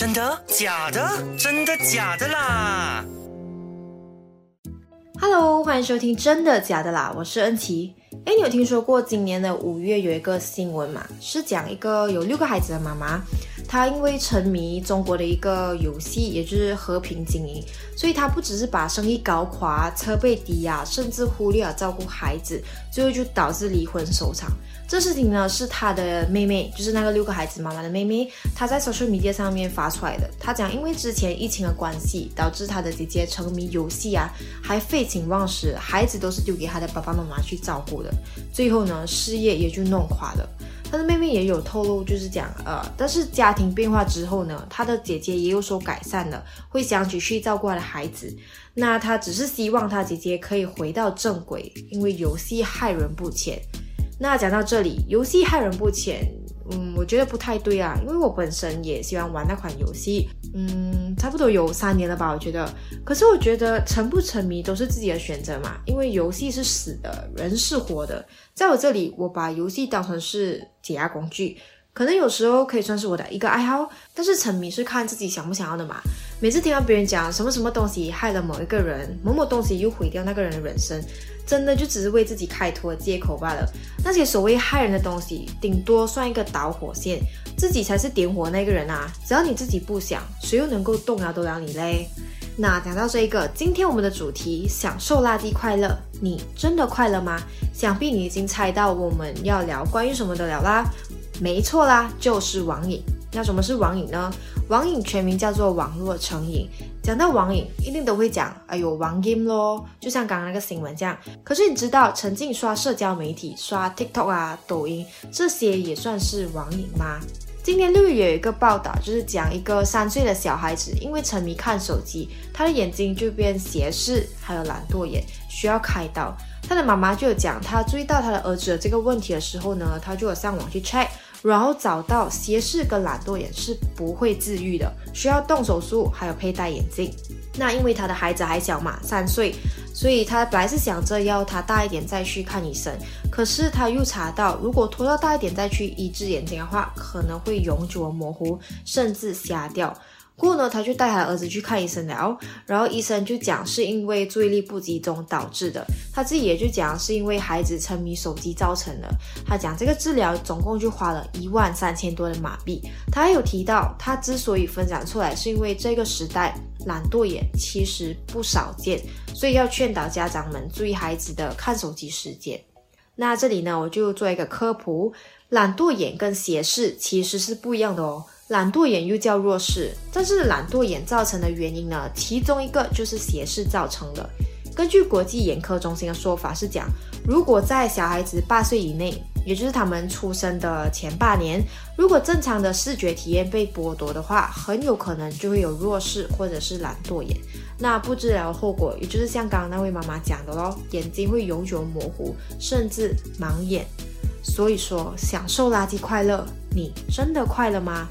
真的？假的？真的假的啦？Hello，欢迎收听《真的假的啦》，我是恩琪。哎，你有听说过今年的五月有一个新闻吗？是讲一个有六个孩子的妈妈。她因为沉迷中国的一个游戏，也就是和平精英，所以她不只是把生意搞垮，车被抵押，甚至忽略了照顾孩子，最后就导致离婚收场。这事情呢，是他的妹妹，就是那个六个孩子妈妈的妹妹，她在 social media 上面发出来的。她讲，因为之前疫情的关系，导致她的姐姐沉迷游戏啊，还废寝忘食，孩子都是丢给她的爸爸妈妈去照顾的，最后呢，事业也就弄垮了。他的妹妹也有透露，就是讲，呃，但是家庭变化之后呢，他的姐姐也有所改善了，会想起去照顾他的孩子。那他只是希望他姐姐可以回到正轨，因为游戏害人不浅。那讲到这里，游戏害人不浅。嗯，我觉得不太对啊，因为我本身也喜欢玩那款游戏，嗯，差不多有三年了吧，我觉得。可是我觉得沉不沉迷都是自己的选择嘛，因为游戏是死的，人是活的。在我这里，我把游戏当成是解压工具。可能有时候可以算是我的一个爱好，但是沉迷是看自己想不想要的嘛。每次听到别人讲什么什么东西害了某一个人，某某东西又毁掉那个人的人生，真的就只是为自己开脱借口罢了。那些所谓害人的东西，顶多算一个导火线，自己才是点火那个人啊。只要你自己不想，谁又能够动摇得了你嘞？那讲到这一个，今天我们的主题享受垃圾快乐，你真的快乐吗？想必你已经猜到我们要聊关于什么的了啦。没错啦，就是网瘾。那什么是网瘾呢？网瘾全名叫做网络成瘾。讲到网瘾，一定都会讲，哎呦，网瘾咯，就像刚刚那个新闻这样。可是你知道，沉浸刷社交媒体，刷 TikTok 啊、抖音这些也算是网瘾吗？今年六月有一个报道，就是讲一个三岁的小孩子，因为沉迷看手机，他的眼睛就变斜视，还有懒惰眼，需要开刀。他的妈妈就有讲，他注意到他的儿子的这个问题的时候呢，他就有上网去 check，然后找到斜视跟懒惰眼是不会治愈的，需要动手术，还有佩戴眼镜。那因为他的孩子还小嘛，三岁，所以他本来是想着要他大一点再去看医生，可是他又查到，如果拖到大一点再去医治眼睛的话，可能会永久模糊，甚至瞎掉。过呢，他就带他儿子去看医生了，然后医生就讲是因为注意力不集中导致的，他自己也就讲是因为孩子沉迷手机造成的。他讲这个治疗总共就花了一万三千多的马币。他还有提到，他之所以分享出来，是因为这个时代懒惰眼其实不少见，所以要劝导家长们注意孩子的看手机时间。那这里呢，我就做一个科普，懒惰眼跟斜视其实是不一样的哦。懒惰眼又叫弱视，但是懒惰眼造成的原因呢？其中一个就是斜视造成的。根据国际眼科中心的说法是讲，如果在小孩子八岁以内，也就是他们出生的前八年，如果正常的视觉体验被剥夺的话，很有可能就会有弱视或者是懒惰眼。那不治疗的后果，也就是像刚刚那位妈妈讲的咯，眼睛会永久模糊，甚至盲眼。所以说，享受垃圾快乐，你真的快乐吗？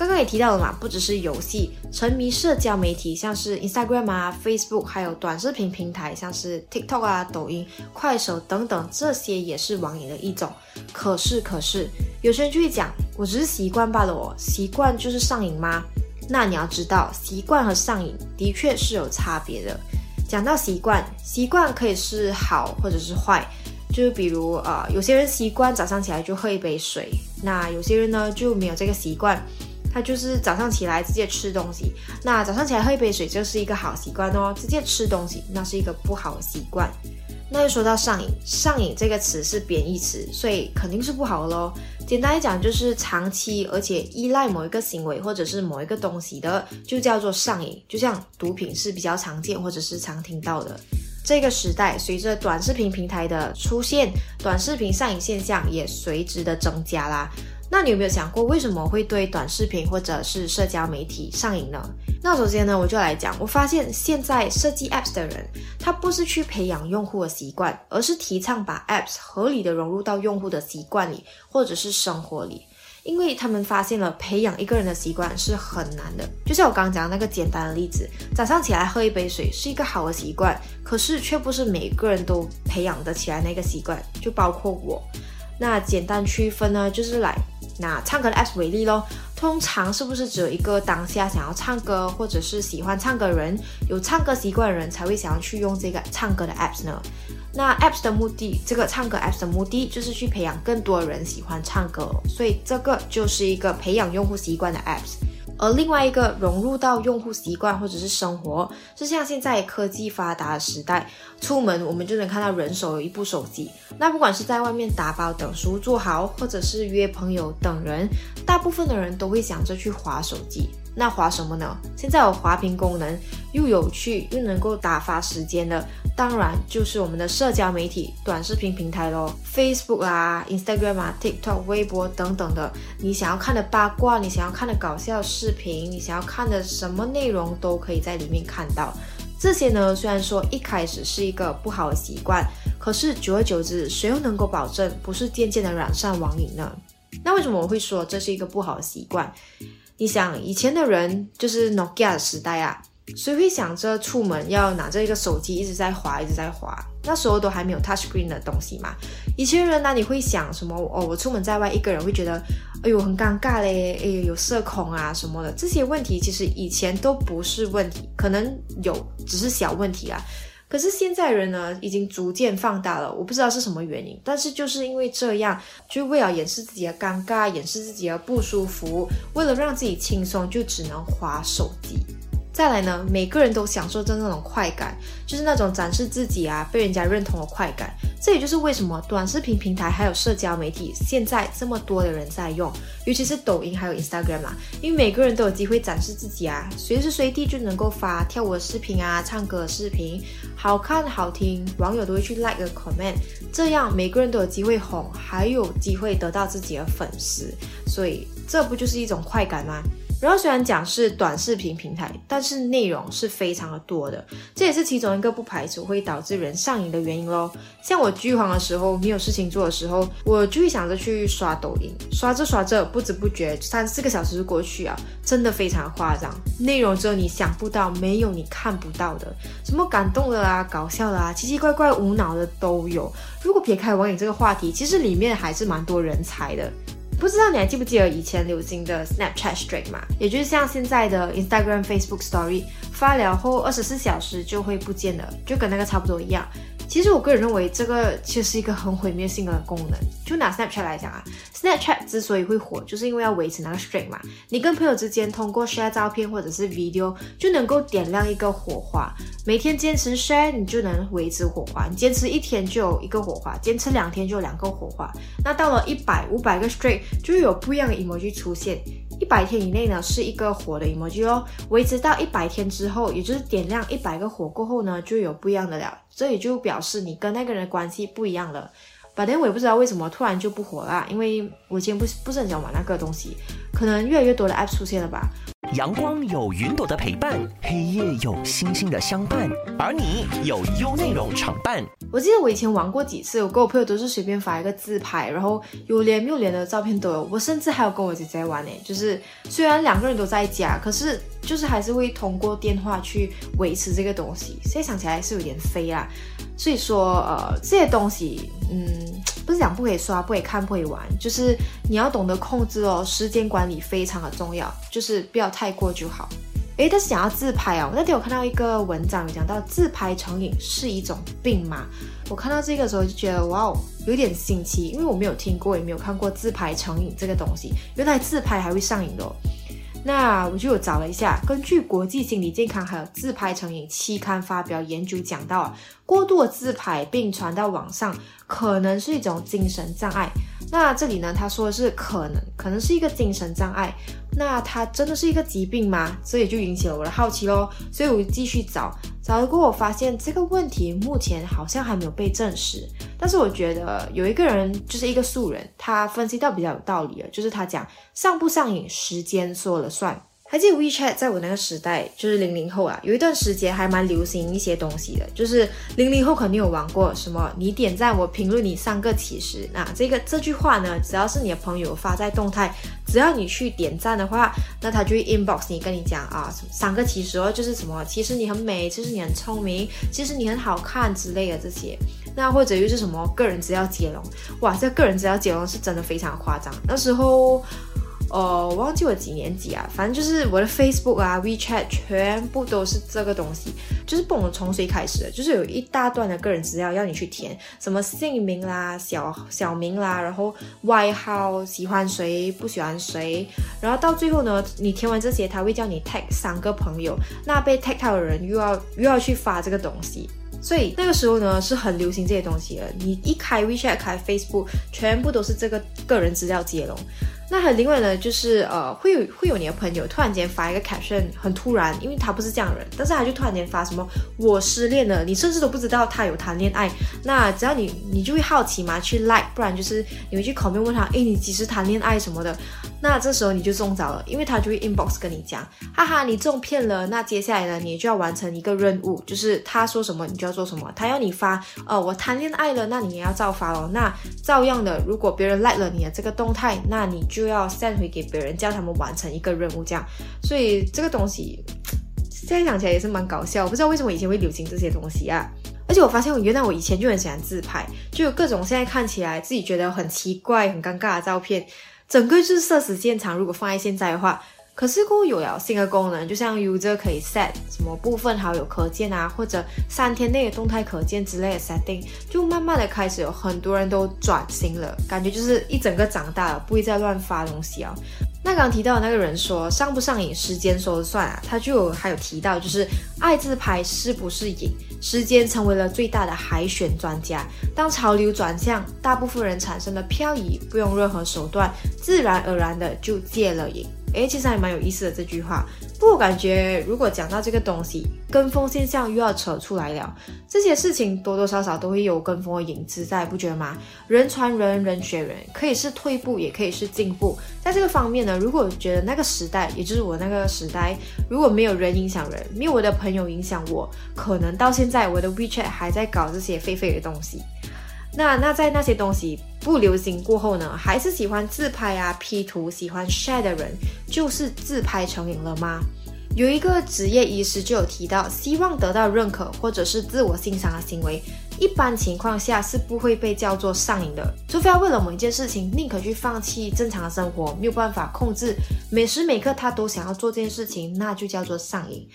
刚刚也提到了嘛，不只是游戏，沉迷社交媒体，像是 Instagram 啊、Facebook，还有短视频平台，像是 TikTok 啊、抖音、快手等等，这些也是网瘾的一种。可是，可是有些人就会讲，我只是习惯罢了哦，习惯就是上瘾吗？那你要知道，习惯和上瘾的确是有差别的。讲到习惯，习惯可以是好或者是坏，就比如呃，有些人习惯早上起来就喝一杯水，那有些人呢就没有这个习惯。他就是早上起来直接吃东西，那早上起来喝一杯水就是一个好习惯哦。直接吃东西那是一个不好的习惯。那又说到上瘾，上瘾这个词是贬义词，所以肯定是不好的喽。简单来讲，就是长期而且依赖某一个行为或者是某一个东西的，就叫做上瘾。就像毒品是比较常见或者是常听到的。这个时代随着短视频平台的出现，短视频上瘾现象也随之的增加啦。那你有没有想过，为什么会对短视频或者是社交媒体上瘾呢？那首先呢，我就来讲，我发现现在设计 apps 的人，他不是去培养用户的习惯，而是提倡把 apps 合理的融入到用户的习惯里，或者是生活里，因为他们发现了培养一个人的习惯是很难的。就像我刚刚讲那个简单的例子，早上起来喝一杯水是一个好的习惯，可是却不是每个人都培养得起来那个习惯，就包括我。那简单区分呢，就是来那唱歌的 apps 为例咯。通常是不是只有一个当下想要唱歌或者是喜欢唱歌的人，有唱歌习惯的人才会想要去用这个唱歌的 apps 呢？那 apps 的目的，这个唱歌 apps 的目的就是去培养更多人喜欢唱歌，所以这个就是一个培养用户习惯的 apps。而另外一个融入到用户习惯或者是生活，是像现在科技发达的时代，出门我们就能看到人手有一部手机。那不管是在外面打包等书做好，或者是约朋友等人，大部分的人都会想着去划手机。那划什么呢？现在有滑屏功能，又有趣又能够打发时间的，当然就是我们的社交媒体短视频平台咯 Facebook 啊、Instagram 啊、TikTok、微博等等的。你想要看的八卦，你想要看的搞笑视频，你想要看的什么内容，都可以在里面看到。这些呢，虽然说一开始是一个不好的习惯，可是久而久之，谁又能够保证不是渐渐的染上网瘾呢？那为什么我会说这是一个不好的习惯？你想以前的人就是 Nokia 的时代啊，谁会想着出门要拿着一个手机一直在滑，一直在滑？那时候都还没有 touch screen 的东西嘛。以前人呢，你会想什么？哦，我出门在外一个人会觉得，哎呦很尴尬嘞，哎有社恐啊什么的。这些问题其实以前都不是问题，可能有只是小问题啊。可是现在人呢，已经逐渐放大了，我不知道是什么原因，但是就是因为这样，就为了掩饰自己的尴尬，掩饰自己的不舒服，为了让自己轻松，就只能划手机。再来呢，每个人都享受着那种快感，就是那种展示自己啊，被人家认同的快感。这也就是为什么短视频平台还有社交媒体现在这么多的人在用，尤其是抖音还有 Instagram 啊，因为每个人都有机会展示自己啊，随时随地就能够发跳舞的视频啊，唱歌的视频，好看好听，网友都会去 like 个 comment，这样每个人都有机会红，还有机会得到自己的粉丝，所以这不就是一种快感吗？然后虽然讲是短视频平台，但是内容是非常的多的，这也是其中一个不排除会导致人上瘾的原因喽。像我剧荒的时候，没有事情做的时候，我就会想着去刷抖音，刷着刷着，不知不觉三四个小时就过去啊，真的非常夸张。内容只有你想不到，没有你看不到的，什么感动的啊、搞笑的啊、奇奇怪怪、无脑的都有。如果撇开网瘾这个话题，其实里面还是蛮多人才的。不知道你还记不记得以前流行的 Snapchat Story 嘛？也就是像现在的 Instagram、Facebook Story，发了后二十四小时就会不见了，就跟那个差不多一样。其实我个人认为这个其实是一个很毁灭性的功能。就拿 Snapchat 来讲啊，Snapchat 之所以会火，就是因为要维持那个 streak 嘛。你跟朋友之间通过 share 照片或者是 video 就能够点亮一个火花。每天坚持 share，你就能维持火花。你坚持一天就有一个火花，坚持两天就有两个火花。那到了一百、五百个 streak，就有不一样的 emoji 出现。一百天以内呢，是一个火的 emoji 哦。维持到一百天之后，也就是点亮一百个火过后呢，就有不一样的了。这也就表示你跟那个人的关系不一样了。反正我也不知道为什么突然就不火了，因为我今天不不是很想玩那个东西，可能越来越多的 app 出现了吧。阳光有云朵的陪伴，黑夜有星星的相伴，而你有优内容常伴。我记得我以前玩过几次，我跟我朋友都是随便发一个自拍，然后有脸没有脸的照片都有。我甚至还有跟我姐姐玩呢，就是虽然两个人都在家，可是就是还是会通过电话去维持这个东西。现在想起来是有点飞啦。所以说，呃，这些东西，嗯，不是讲不可以刷、不可以看、不可以玩，就是你要懂得控制哦，时间管理非常的重要，就是不要太太过就好。诶，但是想要自拍哦，那天我看到一个文章有讲到自拍成瘾是一种病吗？我看到这个时候就觉得哇哦，有点新奇，因为我没有听过，也没有看过自拍成瘾这个东西，原来自拍还会上瘾的。哦那我就找了一下，根据国际心理健康还有自拍成瘾期刊发表研究讲到，过度的自拍并传到网上，可能是一种精神障碍。那这里呢，他说的是可能，可能是一个精神障碍。那它真的是一个疾病吗？这也就引起了我的好奇喽。所以我继续找，找了过我发现这个问题目前好像还没有被证实。但是我觉得有一个人就是一个素人，他分析到比较有道理了，就是他讲上不上瘾，时间说了算。还记得 WeChat 在我那个时代，就是零零后啊，有一段时间还蛮流行一些东西的，就是零零后肯定有玩过什么，你点赞我评论你三个其实，那这个这句话呢，只要是你的朋友发在动态，只要你去点赞的话，那他就会 inbox 你跟你讲啊，三个其实哦，就是什么，其实你很美，其实你很聪明，其实你很好看之类的这些，那或者又是什么个人资料接龙，哇，这个人资料接龙是真的非常夸张，那时候。呃，我忘记我几年级啊，反正就是我的 Facebook 啊、WeChat 全部都是这个东西，就是不懂从谁开始的，就是有一大段的个人资料要你去填，什么姓名啦、小小名啦，然后外号、喜欢谁、不喜欢谁，然后到最后呢，你填完这些，他会叫你 tag 三个朋友，那被 tag 到的人又要又要去发这个东西。所以那个时候呢，是很流行这些东西的。你一开 WeChat、开 Facebook，全部都是这个个人资料接龙。那很另外呢，就是呃，会有会有你的朋友突然间发一个 caption，很突然，因为他不是这样的人，但是他就突然间发什么我失恋了，你甚至都不知道他有谈恋爱。那只要你你就会好奇嘛，去 like，不然就是你会去口面问他，哎，你几时谈恋爱什么的。那这时候你就中招了，因为他就会 inbox 跟你讲，哈哈，你中骗了。那接下来呢，你就要完成一个任务，就是他说什么你就要做什么。他要你发，呃，我谈恋爱了，那你也要照发哦。那照样的，如果别人 like 了你的这个动态，那你就就要 send 回给别人，叫他们完成一个任务，这样。所以这个东西现在想起来也是蛮搞笑，不知道为什么以前会流行这些东西啊。而且我发现，我原来我以前就很喜欢自拍，就有各种现在看起来自己觉得很奇怪、很尴尬的照片。整个就是社死现场，如果放在现在的话，可是过有了新的功能，就像 user 可以 set 什么部分好友可见啊，或者三天内的动态可见之类的 setting，就慢慢的开始有很多人都转型了，感觉就是一整个长大了，不会再乱发东西啊。那刚刚提到的那个人说上不上瘾，时间说了算啊。他就有还有提到，就是爱自拍是不是瘾，时间成为了最大的海选专家。当潮流转向，大部分人产生了漂移，不用任何手段，自然而然的就戒了瘾。诶，其实还蛮有意思的这句话。不过感觉如果讲到这个东西，跟风现象又要扯出来了。这些事情多多少少都会有跟风的影子在，不觉得吗？人传人，人学人，可以是退步，也可以是进步。在这个方面呢，如果觉得那个时代，也就是我那个时代，如果没有人影响人，没有我的朋友影响我，可能到现在我的 WeChat 还在搞这些废废的东西。那那在那些东西不流行过后呢，还是喜欢自拍啊、P 图、喜欢 share 的人，就是自拍成瘾了吗？有一个职业医师就有提到，希望得到认可或者是自我欣赏的行为。一般情况下是不会被叫做上瘾的，除非要为了某一件事情宁可去放弃正常的生活，没有办法控制，每时每刻他都想要做这件事情，那就叫做上瘾。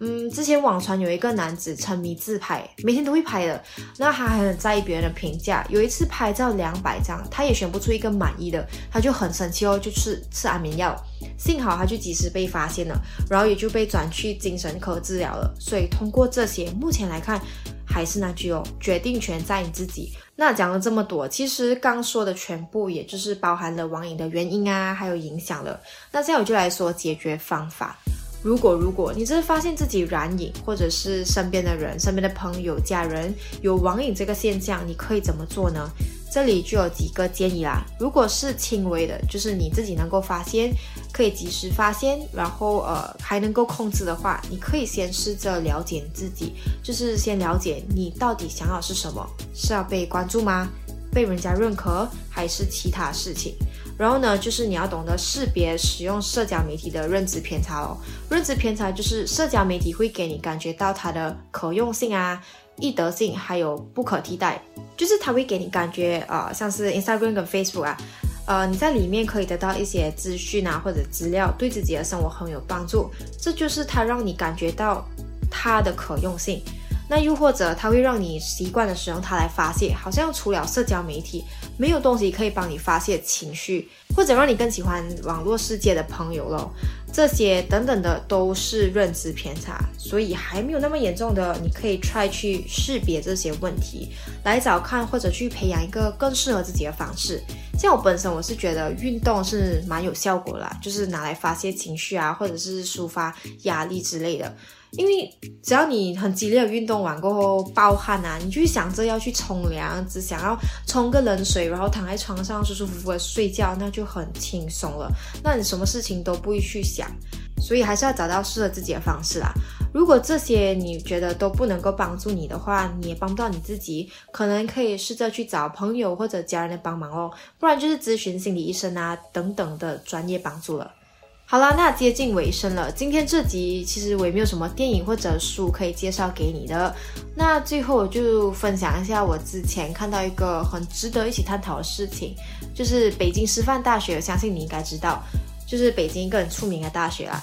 嗯，之前网传有一个男子沉迷自拍，每天都会拍的，那他还很在意别人的评价。有一次拍照两百张，他也选不出一个满意的，他就很生气哦，就吃吃安眠药。幸好他就及时被发现了，然后也就被转去精神科治疗了。所以通过这些，目前来看。还是那句哦，决定权在你自己。那讲了这么多，其实刚说的全部，也就是包含了网瘾的原因啊，还有影响了。那现在我就来说解决方法。如果如果你真的发现自己染瘾，或者是身边的人、身边的朋友、家人有网瘾这个现象，你可以怎么做呢？这里就有几个建议啦。如果是轻微的，就是你自己能够发现，可以及时发现，然后呃还能够控制的话，你可以先试着了解自己，就是先了解你到底想要是什么，是要被关注吗？被人家认可，还是其他事情？然后呢，就是你要懂得识别使用社交媒体的认知偏差哦。认知偏差就是社交媒体会给你感觉到它的可用性啊。易得性还有不可替代，就是它会给你感觉啊，像是 Instagram 跟 Facebook 啊，呃，你在里面可以得到一些资讯啊或者资料，对自己的生活很有帮助，这就是它让你感觉到它的可用性。那又或者它会让你习惯的使用它来发泄，好像除了社交媒体，没有东西可以帮你发泄情绪，或者让你更喜欢网络世界的朋友了。这些等等的都是认知偏差，所以还没有那么严重的，你可以 try 去识别这些问题，来找看或者去培养一个更适合自己的方式。像我本身我是觉得运动是蛮有效果啦，就是拿来发泄情绪啊，或者是抒发压力之类的。因为只要你很激烈的运动完过后暴汗啊，你就想着要去冲凉，只想要冲个冷水，然后躺在床上舒舒服服的睡觉，那就很轻松了。那你什么事情都不会去想，所以还是要找到适合自己的方式啦。如果这些你觉得都不能够帮助你的话，你也帮不到你自己，可能可以试着去找朋友或者家人的帮忙哦，不然就是咨询心理医生啊等等的专业帮助了。好了，那接近尾声了。今天这集其实我也没有什么电影或者书可以介绍给你的。那最后我就分享一下我之前看到一个很值得一起探讨的事情，就是北京师范大学，相信你应该知道，就是北京一个很出名的大学啦。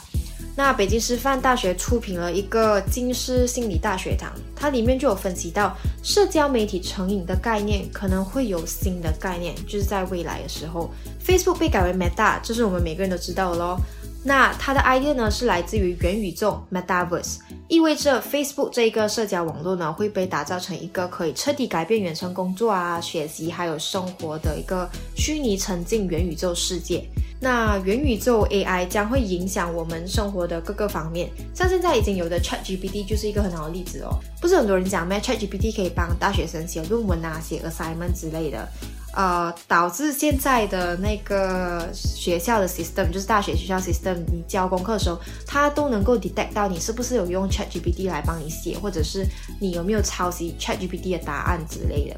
那北京师范大学出品了一个金师心理大学堂，它里面就有分析到社交媒体成瘾的概念可能会有新的概念，就是在未来的时候，Facebook 被改为 Meta，这是我们每个人都知道的咯。那它的 idea 呢是来自于元宇宙 Metaverse，意味着 Facebook 这一个社交网络呢会被打造成一个可以彻底改变远程工作啊、学习还有生活的一个虚拟沉浸元宇宙世界。那元宇宙 AI 将会影响我们生活的各个方面，像现在已经有的 ChatGPT 就是一个很好的例子哦。不是很多人讲咩？ChatGPT 可以帮大学生写论文啊、写 assignment 之类的，呃，导致现在的那个学校的 system，就是大学学校 system，你交功课的时候，它都能够 detect 到你是不是有用 ChatGPT 来帮你写，或者是你有没有抄袭 ChatGPT 的答案之类的。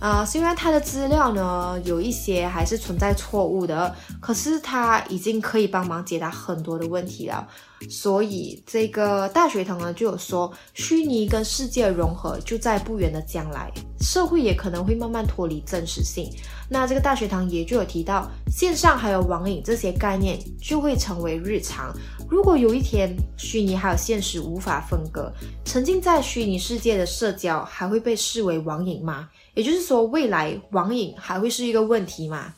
啊，虽然它的资料呢有一些还是存在错误的，可是它已经可以帮忙解答很多的问题了。所以这个大学堂呢就有说，虚拟跟世界融合就在不远的将来，社会也可能会慢慢脱离真实性。那这个大学堂也就有提到，线上还有网瘾这些概念就会成为日常。如果有一天虚拟还有现实无法分割，沉浸在虚拟世界的社交还会被视为网瘾吗？也就是说，未来网瘾还会是一个问题吗？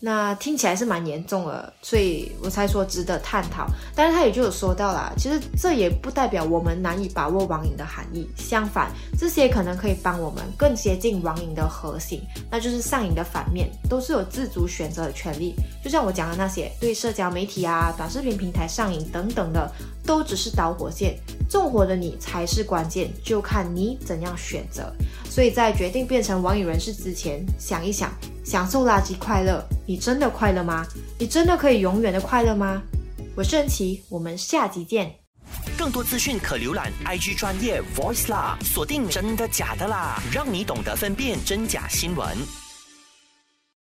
那听起来是蛮严重的，所以我才说值得探讨。但是他也就有说到啦，其实这也不代表我们难以把握网瘾的含义，相反，这些可能可以帮我们更接近网瘾的核心，那就是上瘾的反面，都是有自主选择的权利。就像我讲的那些对社交媒体啊、短视频平台上瘾等等的，都只是导火线，纵火的你才是关键，就看你怎样选择。所以在决定变成网瘾人士之前，想一想，享受垃圾快乐，你真的快乐吗？你真的可以永远的快乐吗？我是恩琪，我们下集见。更多资讯可浏览 IG 专业 Voice 啦，锁定真的假的啦，让你懂得分辨真假新闻。